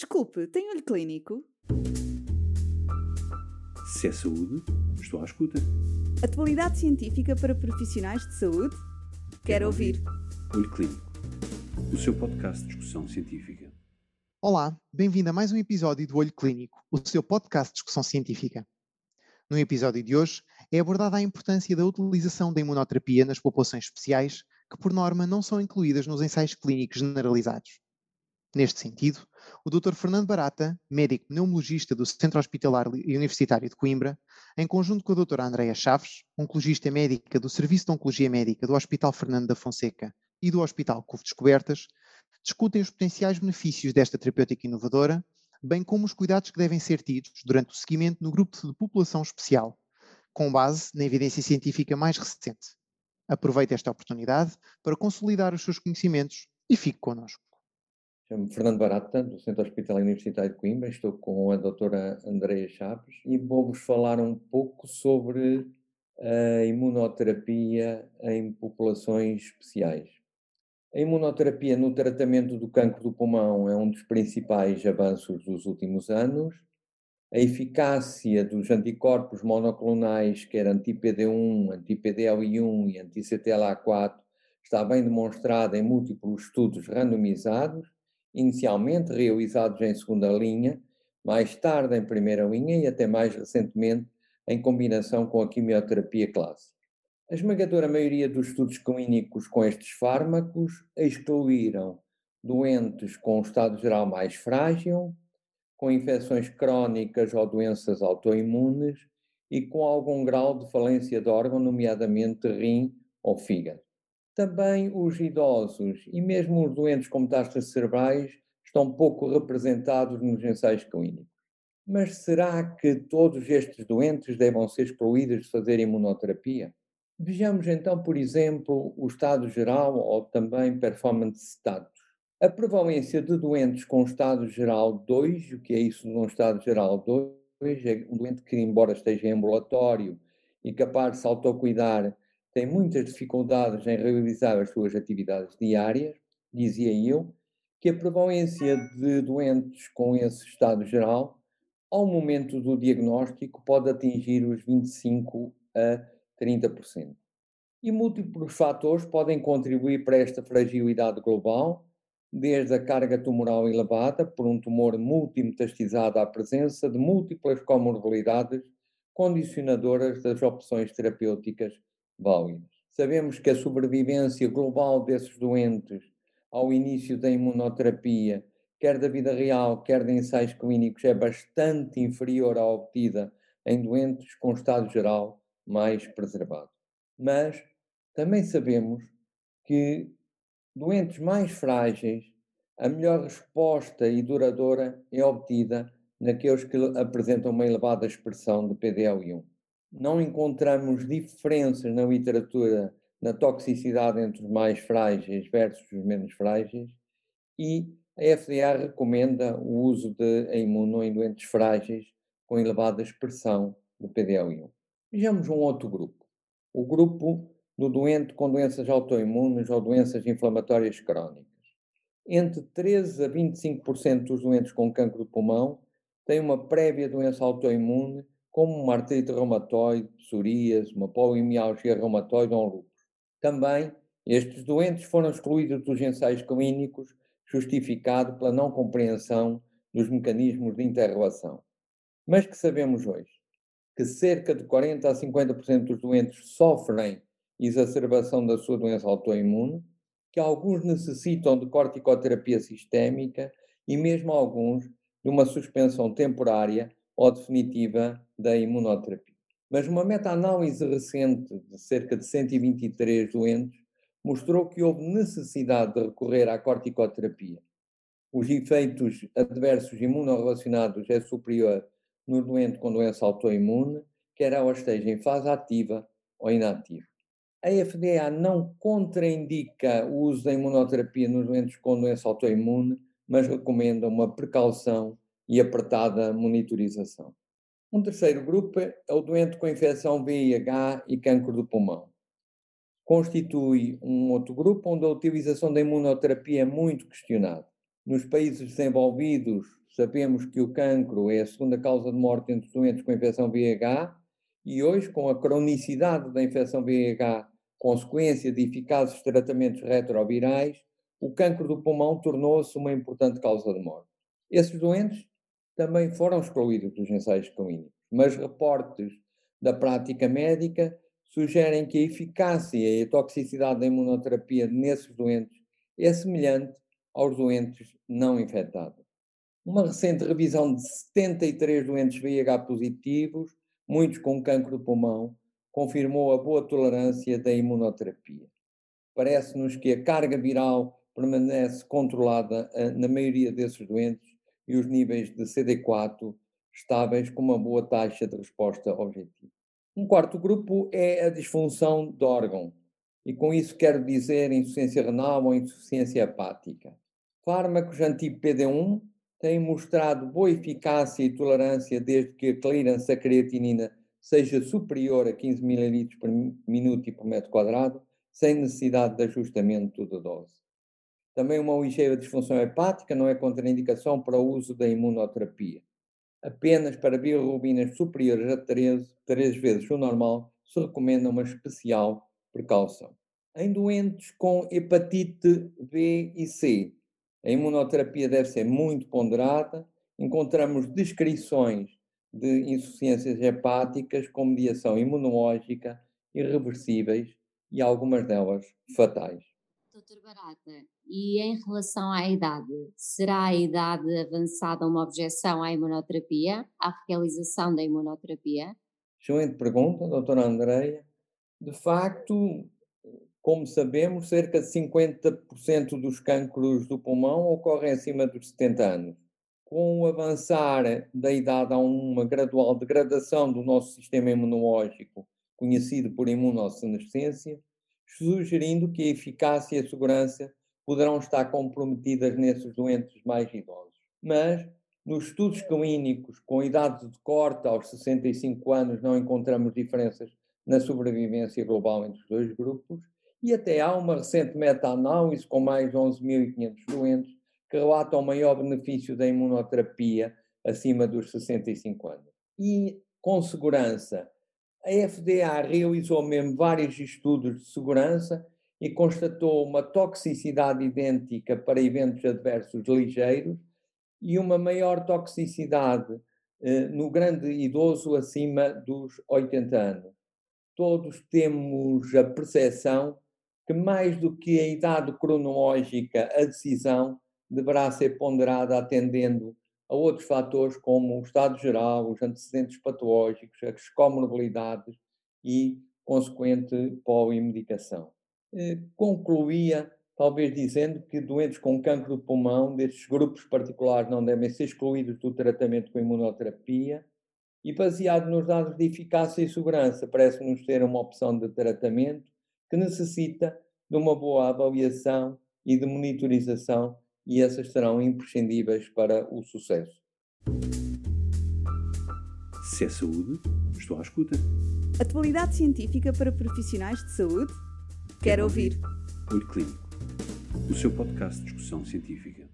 Desculpe, tem olho clínico? Se é saúde, estou à escuta. Atualidade científica para profissionais de saúde? Quero ouvir. Olho Clínico, o seu podcast de discussão científica. Olá, bem-vindo a mais um episódio do Olho Clínico, o seu podcast de discussão científica. No episódio de hoje é abordada a importância da utilização da imunoterapia nas populações especiais, que por norma não são incluídas nos ensaios clínicos generalizados. Neste sentido, o Dr. Fernando Barata, médico pneumologista do Centro Hospitalar Universitário de Coimbra, em conjunto com a Dra. Andreia Chaves, oncologista médica do Serviço de Oncologia Médica do Hospital Fernando da Fonseca e do Hospital Couve Descobertas, discutem os potenciais benefícios desta terapêutica inovadora, bem como os cuidados que devem ser tidos durante o seguimento no grupo de população especial, com base na evidência científica mais recente. Aproveite esta oportunidade para consolidar os seus conhecimentos e fique connosco. Chamo-me Fernando Barata, do Centro Hospitalar Universitário de Coimbra. Estou com a doutora Andreia Chaves e vou-vos falar um pouco sobre a imunoterapia em populações especiais. A imunoterapia no tratamento do cancro do pulmão é um dos principais avanços dos últimos anos. A eficácia dos anticorpos monoclonais, quer anti-PD1, anti-PDL1 e anti-CTLA4, está bem demonstrada em múltiplos estudos randomizados inicialmente realizados em segunda linha, mais tarde em primeira linha e até mais recentemente em combinação com a quimioterapia clássica. A esmagadora maioria dos estudos clínicos com estes fármacos excluíram doentes com estado geral mais frágil, com infecções crónicas ou doenças autoimunes e com algum grau de falência de órgão, nomeadamente rim ou fígado. Também os idosos e mesmo os doentes com metástases cerebrais estão pouco representados nos ensaios clínicos. Mas será que todos estes doentes devem ser excluídos de fazer imunoterapia? Vejamos então, por exemplo, o estado geral ou também performance status. A prevalência de doentes com estado geral 2, o que é isso num estado geral 2? É um doente que, embora esteja em ambulatório e capaz de se autocuidar, tem muitas dificuldades em realizar as suas atividades diárias, dizia eu, que a prevalência de doentes com esse estado geral, ao momento do diagnóstico, pode atingir os 25 a 30%. E múltiplos fatores podem contribuir para esta fragilidade global, desde a carga tumoral elevada por um tumor multimetastizado à presença de múltiplas comorbilidades condicionadoras das opções terapêuticas Sabemos que a sobrevivência global desses doentes ao início da imunoterapia, quer da vida real, quer de ensaios clínicos, é bastante inferior à obtida em doentes com estado geral mais preservado. Mas também sabemos que doentes mais frágeis, a melhor resposta e duradoura é obtida naqueles que apresentam uma elevada expressão de PDL1 não encontramos diferenças na literatura na toxicidade entre os mais frágeis versus os menos frágeis e a FDA recomenda o uso de imuno em doentes frágeis com elevada expressão de PDL1. Vejamos um outro grupo. O grupo do doente com doenças autoimunes ou doenças inflamatórias crónicas. Entre 13 a 25% dos doentes com cancro de pulmão têm uma prévia doença autoimune como uma artrite reumatoide, psoríase, uma polimialgia reumatoide ou um lúpus. Também, estes doentes foram excluídos dos ensaios clínicos, justificado pela não compreensão dos mecanismos de interrelação. Mas que sabemos hoje? Que cerca de 40 a 50% dos doentes sofrem exacerbação da sua doença autoimune, que alguns necessitam de corticoterapia sistémica e mesmo alguns de uma suspensão temporária ou definitiva da imunoterapia. Mas uma meta-análise recente de cerca de 123 doentes mostrou que houve necessidade de recorrer à corticoterapia. Os efeitos adversos imunorrelacionados é superior no doente com doença autoimune, quer ela esteja em fase ativa ou inativa. A FDA não contraindica o uso da imunoterapia nos doentes com doença autoimune, mas recomenda uma precaução e apertada monitorização. Um terceiro grupo é o doente com infecção VIH e câncer do pulmão. Constitui um outro grupo onde a utilização da imunoterapia é muito questionada. Nos países desenvolvidos, sabemos que o cancro é a segunda causa de morte entre os doentes com infecção VIH e hoje, com a cronicidade da infecção VIH, consequência de eficazes tratamentos retrovirais, o cancro do pulmão tornou-se uma importante causa de morte. Esses doentes também foram excluídos dos ensaios clínicos, mas reportes da prática médica sugerem que a eficácia e a toxicidade da imunoterapia nesses doentes é semelhante aos doentes não infectados. Uma recente revisão de 73 doentes VIH positivos, muitos com cancro do pulmão, confirmou a boa tolerância da imunoterapia. Parece-nos que a carga viral permanece controlada eh, na maioria desses doentes e os níveis de CD4 estáveis com uma boa taxa de resposta objetiva. Um quarto grupo é a disfunção de órgão, e com isso quero dizer insuficiência renal ou insuficiência hepática. Fármacos anti-PD1 têm mostrado boa eficácia e tolerância desde que a clearance da creatinina seja superior a 15 ml por minuto e por metro quadrado, sem necessidade de ajustamento da dose. Também uma ligeira disfunção hepática não é contraindicação para o uso da imunoterapia. Apenas para bilirrubinas superiores a 13, 3 vezes o normal, se recomenda uma especial precaução. Em doentes com hepatite B e C, a imunoterapia deve ser muito ponderada. Encontramos descrições de insuficiências hepáticas com mediação imunológica irreversíveis e algumas delas fatais. Doutor Barata, e em relação à idade, será a idade avançada uma objeção à imunoterapia, à realização da imunoterapia? Excelente pergunta, doutora Andreia. De facto, como sabemos, cerca de 50% dos cânceres do pulmão ocorrem acima dos 70 anos. Com o avançar da idade, há uma gradual degradação do nosso sistema imunológico, conhecido por imunossenescência, sugerindo que a eficácia e a segurança poderão estar comprometidas nesses doentes mais idosos. Mas, nos estudos clínicos com idade de corte aos 65 anos, não encontramos diferenças na sobrevivência global entre os dois grupos, e até há uma recente meta-análise com mais de 11.500 doentes que relatam maior benefício da imunoterapia acima dos 65 anos. E, com segurança, a FDA realizou mesmo vários estudos de segurança e constatou uma toxicidade idêntica para eventos adversos ligeiros e uma maior toxicidade eh, no grande idoso acima dos 80 anos. Todos temos a percepção que, mais do que a idade cronológica, a decisão deverá ser ponderada atendendo a outros fatores como o estado geral, os antecedentes patológicos, as comorbilidades e consequente polimedicação. Eh, concluía, talvez dizendo que doentes com cancro do pulmão, destes grupos particulares, não devem ser excluídos do tratamento com imunoterapia e, baseado nos dados de eficácia e segurança, parece-nos ser uma opção de tratamento que necessita de uma boa avaliação e de monitorização e essas serão imprescindíveis para o sucesso. Se é saúde, estou à escuta. Atualidade científica para profissionais de saúde? Quero, Quero ouvir. ouvir. Olho Clínico, o seu podcast de discussão científica.